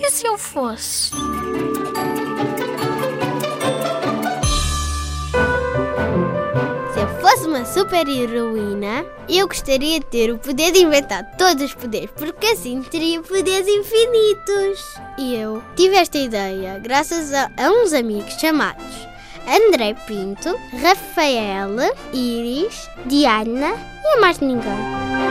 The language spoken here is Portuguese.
E se eu fosse? Se eu fosse uma super heroína, eu gostaria de ter o poder de inventar todos os poderes, porque assim teria poderes infinitos. E eu tive esta ideia graças a, a uns amigos chamados André Pinto, Rafael, Iris, Diana e a mais ninguém.